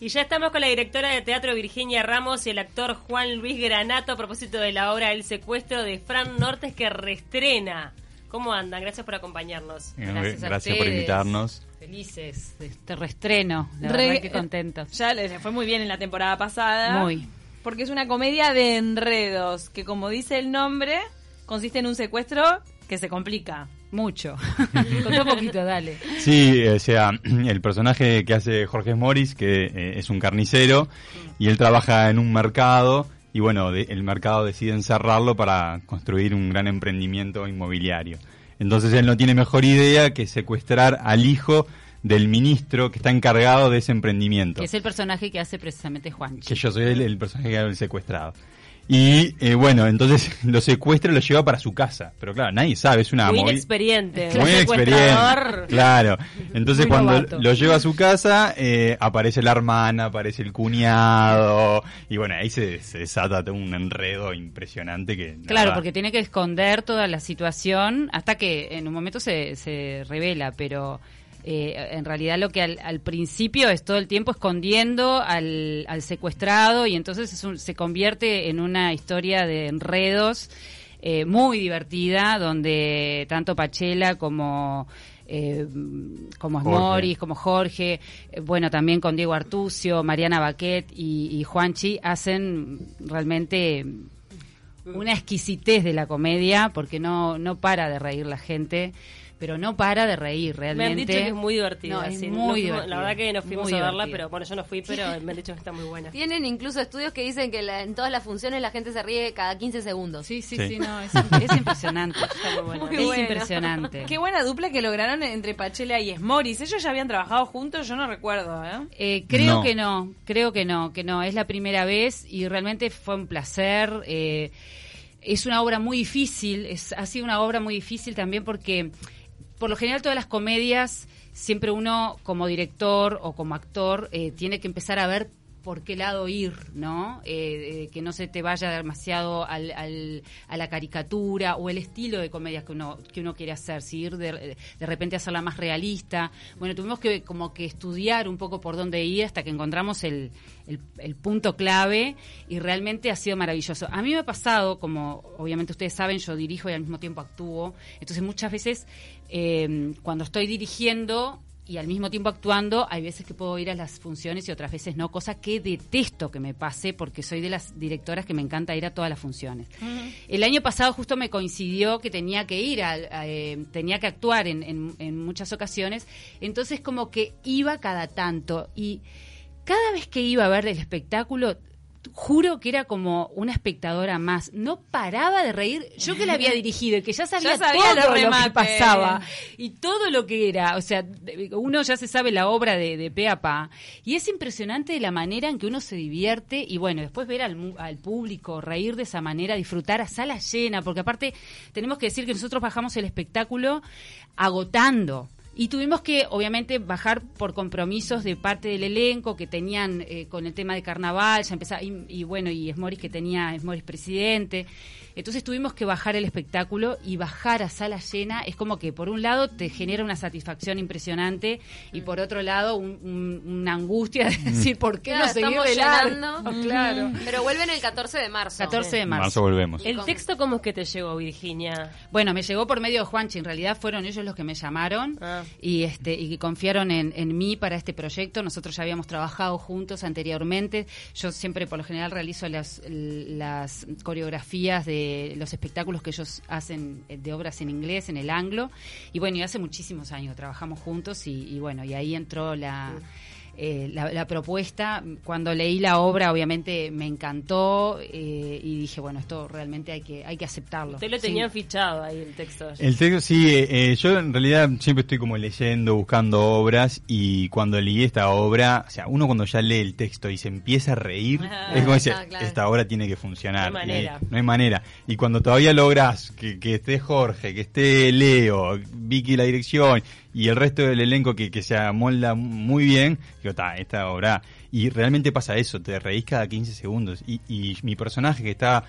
Y ya estamos con la directora de teatro Virginia Ramos y el actor Juan Luis Granato a propósito de la obra El secuestro de Fran Nortes que reestrena. ¿Cómo andan? Gracias por acompañarnos. Gracias, Gracias por invitarnos. Felices de este reestreno. La verdad que contentos. Ya les fue muy bien en la temporada pasada. Muy. Porque es una comedia de enredos que, como dice el nombre, consiste en un secuestro que se complica. Mucho. Contá un poquito, dale. Sí, o sea, el personaje que hace Jorge Morris, que eh, es un carnicero, y él trabaja en un mercado, y bueno, el mercado decide encerrarlo para construir un gran emprendimiento inmobiliario. Entonces él no tiene mejor idea que secuestrar al hijo del ministro que está encargado de ese emprendimiento. Que es el personaje que hace precisamente Juan. Que yo soy el, el personaje que ha el secuestrado. Y eh, bueno, entonces lo secuestra y lo lleva para su casa. Pero claro, nadie sabe, es una muy inexperiente. Muy inexperiente. Claro. Entonces cuando lo lleva a su casa, eh, aparece la hermana, aparece el cuñado. Y bueno, ahí se, desata un enredo impresionante que... Claro, porque tiene que esconder toda la situación hasta que en un momento se, se revela, pero eh, en realidad lo que al, principio es todo el tiempo escondiendo al, secuestrado y entonces se convierte en una historia de enredos eh, muy divertida donde tanto Pachela como... Eh, como Morris, como Jorge, bueno, también con Diego Artucio, Mariana Baquet y, y Juanchi, hacen realmente una exquisitez de la comedia porque no, no para de reír la gente pero no para de reír realmente. Me han dicho que es muy divertida. es muy divertida. La verdad que nos fuimos a verla, pero bueno, yo no fui, pero me han dicho que está muy buena. Tienen incluso estudios que dicen que en todas las funciones la gente se ríe cada 15 segundos. Sí, sí, sí, no, es, impresionante. es impresionante. Qué buena dupla que lograron entre Pachela y Smoris. Ellos ya habían trabajado juntos, yo no recuerdo, ¿eh? eh creo que no, creo que no, que no. Es la primera vez y realmente fue un placer. Eh, es una obra muy difícil, es, ha sido una obra muy difícil también porque por lo general todas las comedias, siempre uno como director o como actor eh, tiene que empezar a ver por qué lado ir, ¿no? Eh, eh, que no se te vaya demasiado al, a la caricatura o el estilo de comedias que uno, que uno quiere hacer, si ir de, de repente a hacerla más realista. Bueno, tuvimos que como que estudiar un poco por dónde ir hasta que encontramos el, el, punto clave y realmente ha sido maravilloso. A mí me ha pasado, como obviamente ustedes saben, yo dirijo y al mismo tiempo actúo, entonces muchas veces eh, cuando estoy dirigiendo y al mismo tiempo actuando, hay veces que puedo ir a las funciones y otras veces no, cosa que detesto que me pase porque soy de las directoras que me encanta ir a todas las funciones. El año pasado justo me coincidió que tenía que ir, a, eh, tenía que actuar en, en muchas ocasiones, entonces como que iba cada tanto y cada vez que iba a ver el espectáculo juro que era como una espectadora más. No paraba de reír. Yo que la había dirigido y que ya sabía, todo lo, que pasaba y todo lo que era. O sea, uno ya se sabe la obra de, de pe a pa. Y es impresionante la manera en que uno se divierte y bueno, después ver al, al público reír de esa manera, disfrutar a sala llena, porque aparte tenemos que decir que nosotros bajamos el espectáculo agotando y tuvimos que, obviamente, bajar por compromisos de parte del elenco que tenían eh, con el tema de carnaval, ya empezaba, y, bueno, y Esmoris que tenía, Esmoris presidente. Entonces tuvimos que bajar el espectáculo y bajar a sala llena es como que por un lado te genera una satisfacción impresionante y por otro lado una angustia de decir por qué no seguir llenando. Claro. Pero vuelven el 14 de marzo. 14 de marzo. marzo volvemos. ¿El texto cómo es que te llegó, Virginia? Bueno, me llegó por medio de Juanchi. En realidad fueron ellos los que me llamaron ah. Y este y confiaron en, en mí para este proyecto. Nosotros ya habíamos trabajado juntos anteriormente. Yo siempre por lo general realizo las, las coreografías de los espectáculos que ellos hacen eh, de obras en inglés, en el anglo. Y bueno, y hace muchísimos años trabajamos juntos y, bueno, y ahí entró la... Eh, la, propuesta. Cuando leí la obra, obviamente me encantó eh, y dije, bueno, esto realmente hay que hay que aceptarlo. Usted lo tenía fichado ahí el texto. El texto, sí. Eh, yo en realidad siempre estoy como leyendo, buscando obras y cuando leí esta obra, o sea, uno cuando ya lee el texto y se empieza a reír, ah, es como decir, ah, esta obra tiene que funcionar. No hay manera. no hay manera. Y cuando todavía logras que, que esté Jorge, que esté Leo, Vicky la dirección y el resto del elenco que, que se amolda muy bien, digo, está, esta obra. Y realmente pasa eso, te reís cada 15 segundos. Y, y mi personaje que está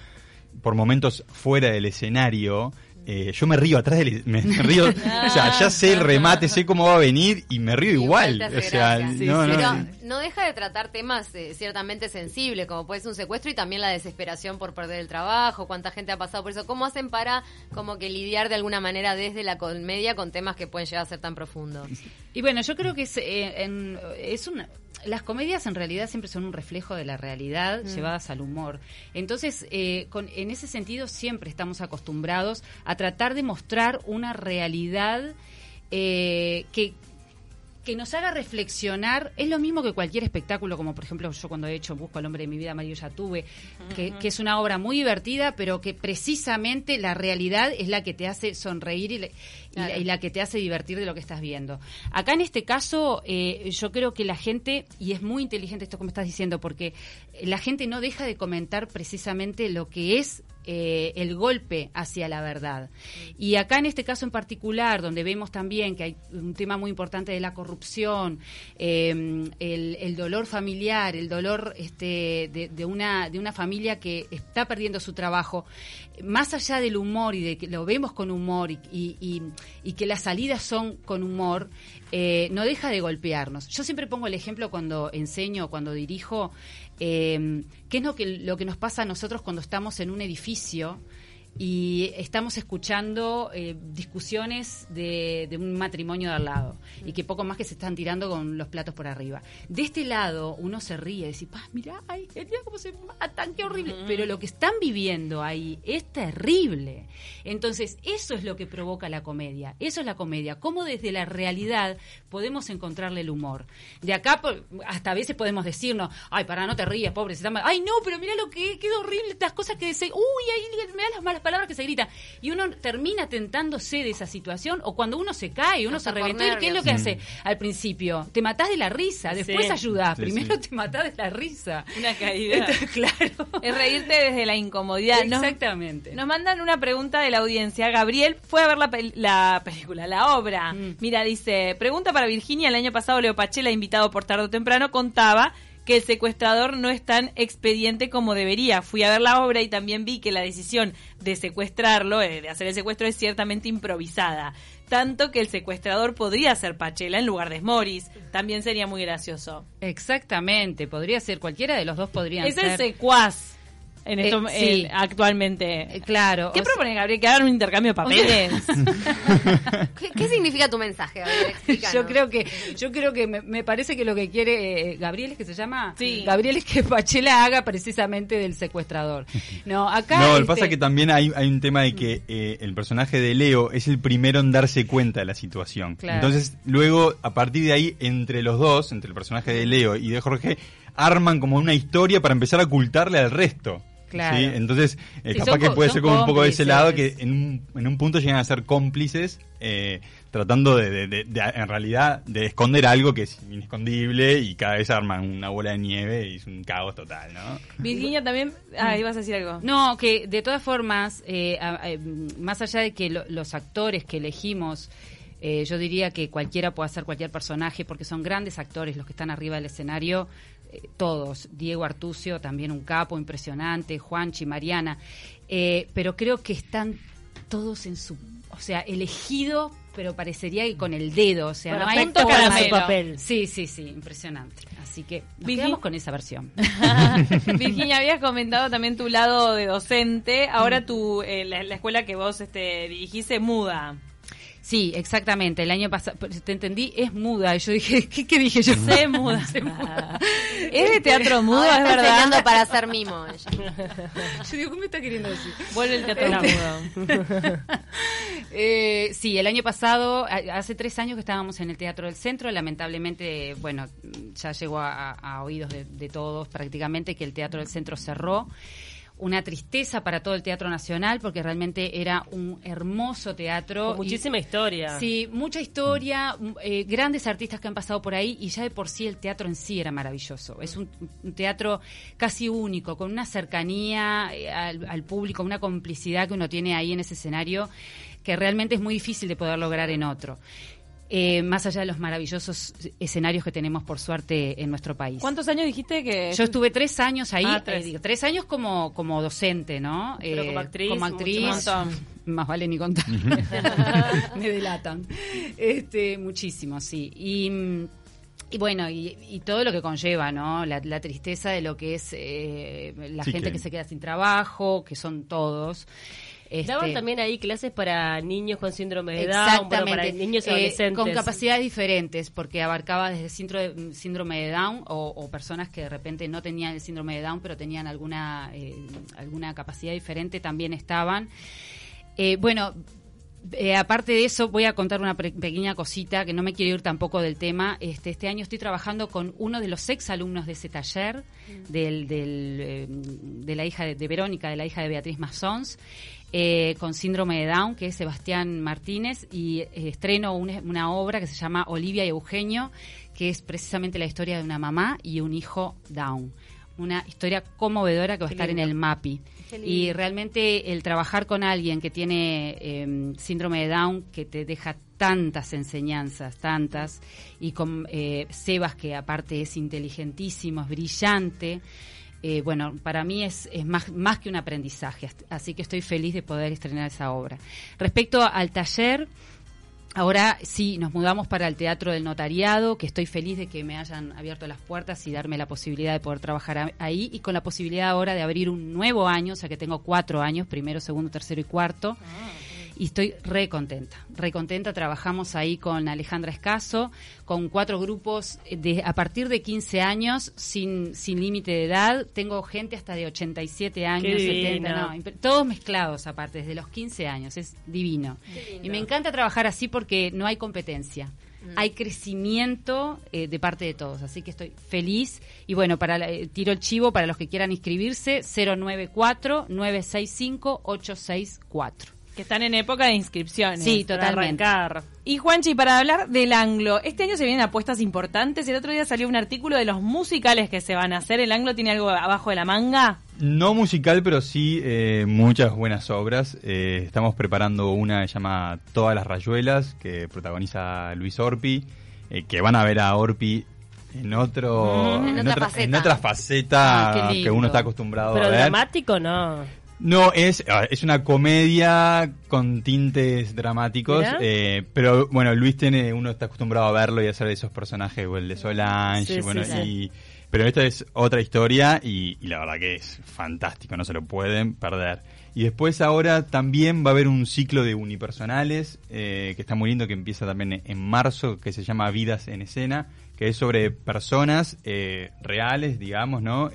por momentos fuera del escenario, eh, yo me río atrás del... Me, río, o sea, ya sé el remate, sé cómo va a venir y me río igual. o sea, no, no, Pero no. no deja de tratar temas eh, ciertamente sensibles, como puede ser un secuestro y también la desesperación por perder el trabajo, cuánta gente ha pasado por eso. ¿Cómo hacen para como que lidiar de alguna manera desde la comedia con temas que pueden llegar a ser tan profundos? Y bueno, yo creo que es, eh, en- es una... Las comedias en realidad siempre son un reflejo de la realidad llevadas al humor. Entonces, eh, con, en ese sentido siempre estamos acostumbrados a tratar de mostrar una realidad eh, que que nos haga reflexionar es lo mismo que cualquier espectáculo, como por ejemplo yo cuando he hecho Busco al hombre de mi vida, Mario ya tuve, que, que es una obra muy divertida, pero que precisamente la realidad es la que te hace sonreír y, le- y la, Claro. y la que te hace divertir de lo que estás viendo. Acá en este caso, eh, yo creo que la gente, y es muy inteligente esto que me estás diciendo, porque la gente no deja de comentar precisamente lo que es eh, el golpe hacia la verdad. Y acá en este caso en particular, donde vemos también que hay un tema muy importante de la corrupción, eh, el, dolor familiar, el dolor este, de, una, de una familia que está perdiendo su trabajo, más allá del humor y de que lo vemos con humor y- y que las salidas son con humor, eh, no deja de golpearnos. Yo siempre pongo el ejemplo cuando enseño, cuando dirijo, eh, qué es lo que, lo que nos pasa a nosotros cuando estamos en un edificio y estamos escuchando eh, discusiones de, de un matrimonio de al lado y que poco más que se están tirando con los platos por arriba. De este lado uno se ríe y dice, "Pa, mirá, ay, mirá cómo se matan, qué horrible. Pero lo que están viviendo ahí es terrible. Entonces, eso es lo que provoca la comedia. Eso es la comedia. Cómo desde la realidad podemos encontrarle el humor. De acá hasta a veces podemos decirnos, ay, para, no te rías, pobre, se está mal. Ay, no, pero mira lo que qué horrible, estas cosas que se... Uy, ahí me da las malas palabras que se gritan. Y uno termina tentándose de esa situación o cuando uno se cae, uno Hasta se reventó. ¿y ¿Qué es lo que hace al principio? Te matás de la risa, después Sí. ayudás. Sí, Primero sí. te matás de la risa. Una caída. claro. Es reírte desde la incomodidad. Nos- Exactamente. Nos mandan una pregunta de la audiencia. Gabriel fue a ver la, pel- la película, la obra. Mm. Mira, dice, pregunta para Virginia. El año pasado Leo Pachela, invitado por tarde o temprano, contaba que el secuestrador no es tan expediente como debería. Fui a ver la obra y también vi que la decisión de secuestrarlo, eh, de hacer el secuestro, es ciertamente improvisada. Tanto que el secuestrador podría ser Pachela en lugar de Smoris. También sería muy gracioso. Exactamente, podría ser, cualquiera de los dos podrían Es el ser. secuaz en Eh, esto, sí. eh, actualmente. Eh, claro. ¿Qué sea- propone Gabriel? ¿Que hagan un intercambio de papeles? ¿Qué, qué significa tu mensaje, Gabriel? Explícanos. Yo creo que, yo creo que me, me parece que lo que quiere eh, Gabriel es que se llama, Sí. Gabriel es que Pachela haga precisamente del secuestrador. No, acá. No, lo que este, pasa es que también hay, hay un tema de que eh, el personaje de Leo es el primero en darse cuenta de la situación. Claro. Entonces, luego, a partir de ahí, entre los dos, entre el personaje de Leo y de Jorge, arman como una historia para empezar a ocultarle al resto. Claro. ¿sí? Entonces, eh, Sí, capaz son que puede ser como un poco de ese lado que en un, en un punto llegan a ser cómplices, eh, tratando de, de- de- de, en realidad, de esconder algo que es inescondible y cada vez arman una bola de nieve y es un caos total, ¿no? Virginia también... Ah, ibas a decir algo. No, que de todas formas, eh, a- a- más allá de que lo- los actores que elegimos, eh, yo diría que cualquiera puede hacer cualquier personaje, porque son grandes actores los que están arriba del escenario, eh, todos. Diego Artucio, también un capo impresionante, Juanchi, Mariana, eh, pero creo que están todos en su, o sea, elegido, pero parecería que con el dedo, o sea, Con no hay punto caramelo. papel. Sí, sí, sí, impresionante. Así que nos Virgi- quedamos con esa versión. Virginia, habías comentado también tu lado de docente. Ahora tu, eh, la, la escuela que vos este, dirigís se muda. Sí, exactamente. El año pasado, te entendí, es muda. Y yo dije, ¿qué, qué dije yo? Se muda. Se muda. Es de teatro mudo, Ahora es está verdad. enseñando para hacer mimo. ella. Yo digo, ¿qué me está queriendo decir? Vuelve el teatro mudo. Eh, sí, el año pasado, hace tres años que estábamos en el Teatro del Centro, lamentablemente, bueno, ya llegó a, a oídos de, de todos prácticamente que el Teatro del Centro cerró. Una tristeza para todo el Teatro Nacional porque realmente era un hermoso teatro. Con muchísima y- historia. Sí, mucha historia, eh, grandes artistas que han pasado por ahí y ya de por sí el teatro en sí era maravilloso. Es un, un teatro casi único, con una cercanía eh, al, al público, una complicidad que uno tiene ahí en ese escenario que realmente es muy difícil de poder lograr en otro. Eh, más allá de los maravillosos escenarios que tenemos por suerte en nuestro país. ¿Cuántos años dijiste que...? Yo estuve tres años ahí, Ah, tres. eh, digo, tres años como, como docente, ¿no? Pero Eh, como actriz, Como actriz, más. Vale ni contar. Me delatan. Este, muchísimo, sí. Y. y bueno, y, y todo lo que conlleva, ¿no? La, la tristeza de lo que es eh, la Sí, gente que- que se queda sin trabajo, que son todos. Este, Daban también ahí clases para niños con síndrome de Down, bueno, para niños Eh, adolescentes. con capacidades diferentes, porque abarcaba desde síndrome, síndrome de Down o, o personas que de repente no tenían el síndrome de Down, pero tenían alguna, eh, alguna capacidad diferente, también estaban. Eh, bueno, eh, aparte de eso, voy a contar una pre- pequeña cosita que no me quiero ir tampoco del tema. Este, este año estoy trabajando con uno de los ex alumnos de ese taller, del, del, eh, de la hija de, de Verónica, de la hija de Beatriz Massons, eh, con síndrome de Down, que es Sebastián Martínez, y eh, estreno una, una obra que se llama Olivia y Eugenio, que es precisamente la historia de una mamá y un hijo Down. Una historia conmovedora que va a estar en el MAPI. Y realmente el trabajar con alguien que tiene eh, síndrome de Down, que te deja tantas enseñanzas, tantas, y con eh, Sebas, que aparte es inteligentísimo, es brillante, eh, bueno, para mí es, es más, más que un aprendizaje, así que estoy feliz de poder estrenar esa obra. Respecto al taller, Ahora sí, nos mudamos para el Teatro del Notariado, que estoy feliz de que me hayan abierto las puertas y darme la posibilidad de poder trabajar ahí y con la posibilidad ahora de abrir un nuevo año, o sea que tengo cuatro años, primero, segundo, tercero y cuarto. Y estoy re contenta, re contenta. Trabajamos ahí con Alejandra Escaso, con cuatro grupos de, a partir de 15 años, sin, sin límite de edad. Tengo gente hasta de 87 años, Qué 70, divino. no, todos mezclados aparte, desde los 15 años. Es divino. Y me encanta trabajar así porque no hay competencia. Hay crecimiento eh, de parte de todos, así que estoy feliz. Y bueno, para la- eh, tiro el chivo para los que quieran inscribirse, 094-965-864. Que están en época de inscripciones. Sí, Para totalmente. arrancar. Y Juanchi, para hablar del anglo, este año se vienen apuestas importantes. El otro día salió un artículo de los musicales que se van a hacer. ¿El anglo tiene algo abajo de la manga? No musical, pero sí eh, muchas buenas obras. Eh, estamos preparando una que se llama Todas las Rayuelas, que protagoniza Luis Orpi, eh, que van a ver a Orpi en otro Mm, en otra otra, faceta. en otra faceta Ah, que uno está acostumbrado Pero a ver. dramático no. No, es, ah, es una comedia con tintes dramáticos, eh, pero bueno, Luis tiene, uno está acostumbrado a verlo y a hacer esos personajes, o el de Solange, Sí, bueno, sí. y, pero esta es otra historia y, y la verdad que es fantástico, no se lo pueden perder. Y después ahora también va a haber un ciclo de unipersonales, eh, que está muy lindo, que empieza también en marzo, que se llama Vidas en Escena, que es sobre personas eh, reales, digamos, ¿no?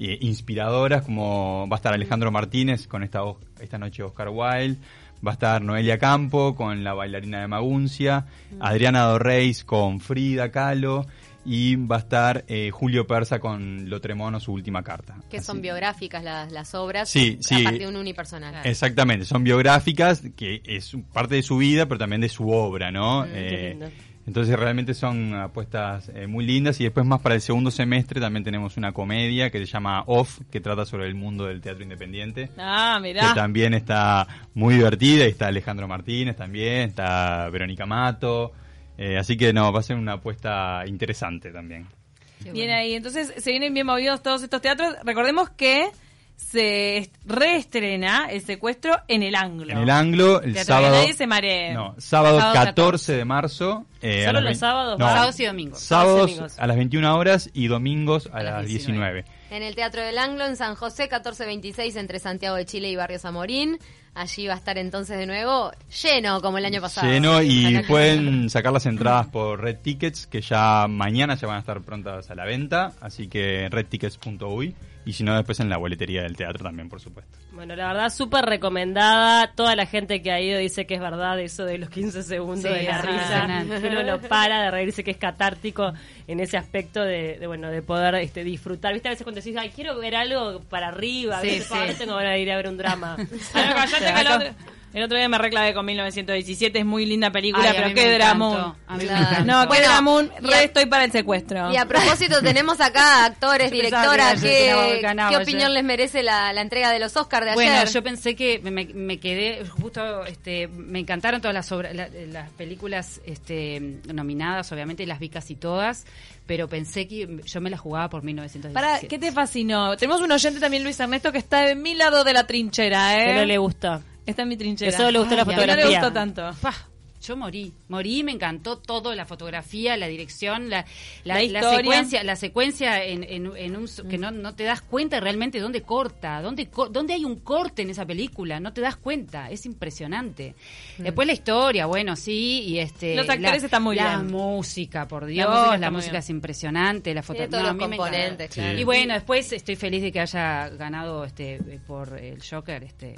Eh, eh, inspiradoras, como va a estar Alejandro Martínez con esta, esta noche Oscar Wilde, va a estar Noelia Campo con la bailarina de Maguncia, Adriana Dorreis con Frida Kahlo y va a estar eh, Julio Persa con Lo Tremono, su última carta. Que Así- son biográficas las, las obras Sí, sí. de un unipersonal. Exactamente, son biográficas, que es parte de su vida, pero también de su obra, ¿no? Mm, qué lindo. Entonces realmente son apuestas eh, muy lindas y después más para el segundo semestre también tenemos una comedia que se llama Off, que trata sobre el mundo del teatro independiente. Ah, Que mirá. también está muy divertida, y está Alejandro Martínez también, está Verónica Mato, eh, así que no, va a ser una apuesta interesante también. Qué Bien bueno. ahí, entonces se vienen bien movidos todos estos teatros. Recordemos que se est- reestrena el secuestro en el Anglo. En el Anglo, el Teatro que sábado... nadie se maree. No, sábado, Sábado 14, 14 de marzo. Eh, ¿Solo los sábados? No, Sábados y domingos. Sábados a las 21 horas y domingos a, A las las 19. En el Teatro del Anglo, en San José, 1426, entre Santiago de Chile y Barrio Zamorín. Allí va a estar entonces de nuevo lleno, como el año pasado. Lleno y que- pueden sacar las entradas por Red Tickets, que ya mañana ya van a estar prontas a la venta, así que redtickets.uy y si no después en la boletería del teatro también, por supuesto. Bueno, la verdad, súper recomendada. Toda la gente que ha ido dice que es verdad eso de los 15 segundos Sí, de la risa. Uno no para de reírse, que es catártico en ese aspecto de, de, bueno, de poder este, disfrutar. ¿Viste? A veces cuando decís, ay, quiero ver algo para arriba, a veces, sí. "Ah, no tengo ganas de ir a ver un drama. Ah, no, callate que el otro, día me reclavé con 1917, es muy linda película, Ay, pero qué me Claro. No, qué Bueno, dramón, y re a- estoy para el secuestro. Y a propósito, tenemos acá actores, directoras. que era- que ¿Qué, qué opinión les merece la, la entrega de los Oscars de Bueno, ayer? yo pensé que me, me quedé justo, este, me encantaron todas las obras, la- las películas, este, nominadas, obviamente las vi casi todas, pero pensé que yo me la jugaba por 1917. Para, ¿qué te fascinó? Tenemos un oyente también, Luis Ernesto, que está de mi lado de la trinchera, ¿eh? Que no le gusta. Está en mi trinchera. Solo le gustó la Ay, a mí no le fotografía. gustó tanto. Pa, yo morí, morí, me encantó todo, la fotografía, la dirección, la, la, La la historia. secuencia, la secuencia en, en, en un que no, no te das cuenta realmente dónde corta, dónde co- dónde hay un corte en esa película, no te das cuenta, es impresionante. Después la historia, bueno, sí, y este Los actores la- están muy la bien. música, por Dios, música la música, es impresionante, la fotografía, todos los componentes, claro. Y bueno, después estoy feliz de que haya ganado este por el Joker, este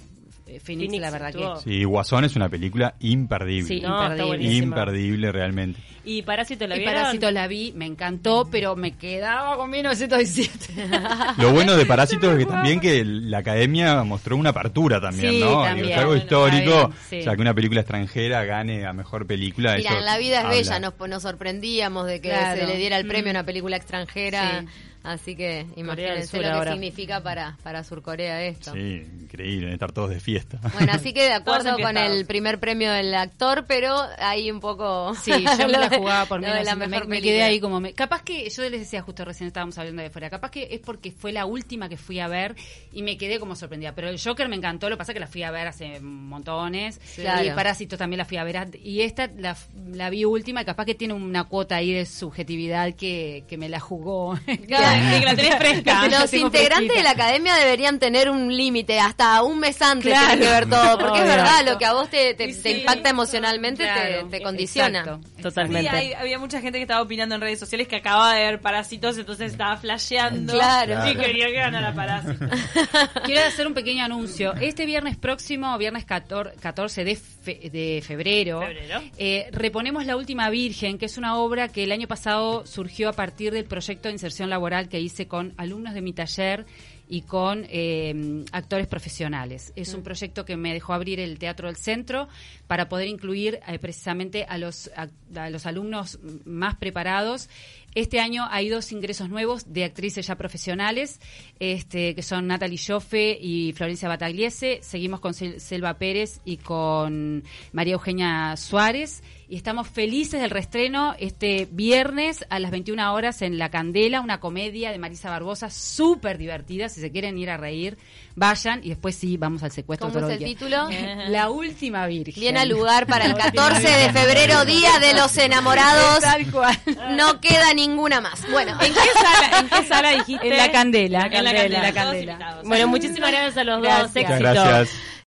Phoenix, Phoenix la verdad estuvo- que Sí, Guasón es una película imperdible. Sí, No, está imperdible. realmente. ¿Y Parásito la Y vieron? Parásitos la vi, me encantó, pero me quedaba con 1917. Lo bueno de Parásitos es que también que la academia mostró una apertura también, Sí, ¿no? también. Digo, es algo Bueno, histórico, está bien, sí. o sea, que una película extranjera gane a mejor película. Mira, en La vida es habla. bella, nos, nos sorprendíamos de que Claro. se le diera el premio a Mm. una película extranjera. Sí. Así que imagínense lo que ahora. significa para, para Surcorea esto. Sí, increíble, estar todos de fiesta. Bueno, así que de acuerdo con el primer premio del actor, pero ahí un poco... Sí, yo me la jugaba por la me, mejor me película. quedé ahí como... me- capaz que, yo les decía justo recién estábamos hablando de fuera, capaz que es porque fue la última que fui a ver y me quedé como sorprendida. Pero el Joker me encantó, lo que pasa es que la fui a ver hace montones. Claro. Y Parásitos también la fui a ver. Y esta la, la vi última y capaz que tiene una cuota ahí de subjetividad que, que me la jugó. Claro, que la tenés fresca. Los integrantes de la academia deberían tener un límite, hasta un mes antes Claro. tienen que ver todo, porque es verdad, lo que a vos te, impacta emocionalmente Claro, te, te condiciona. exacto. Totalmente. Sí, hay- había mucha gente que estaba opinando en redes sociales que acababa de ver Parásitos, entonces estaba flasheando. Claro. Y quería que ganara Parásitos. Quiero hacer un pequeño anuncio. Este viernes próximo, viernes 14, 14 de, fe- de febrero, Febrero. eh, reponemos La Última Virgen, que es una obra que el año pasado surgió a partir del proyecto de inserción laboral que hice con alumnos de mi taller y con eh, actores profesionales. Es un proyecto que me dejó abrir el Teatro del Centro para poder incluir eh, precisamente a los, a, a los alumnos más preparados. Este año hay dos ingresos nuevos de actrices ya profesionales, este, que son Natalie Joffe y Florencia Batagliese. Seguimos con Sel- Selva Pérez y con María Eugenia Suárez. Y estamos felices del restreno este viernes a las 21 horas en La Candela, una comedia de Marisa Barbosa, súper divertida. Si se quieren ir a reír, vayan y después sí, vamos al secuestro. ¿Cómo es el título? La última virgen. Viene al lugar para el 14 de febrero, Día de los Enamorados. Tal cual. No queda ninguna más. Bueno, ¿En qué sala, en qué sala dijiste? En La Candela. En la En Candela. La. Bueno, muchísimas gracias a los Gracias. dos. Muchas Éxito. gracias.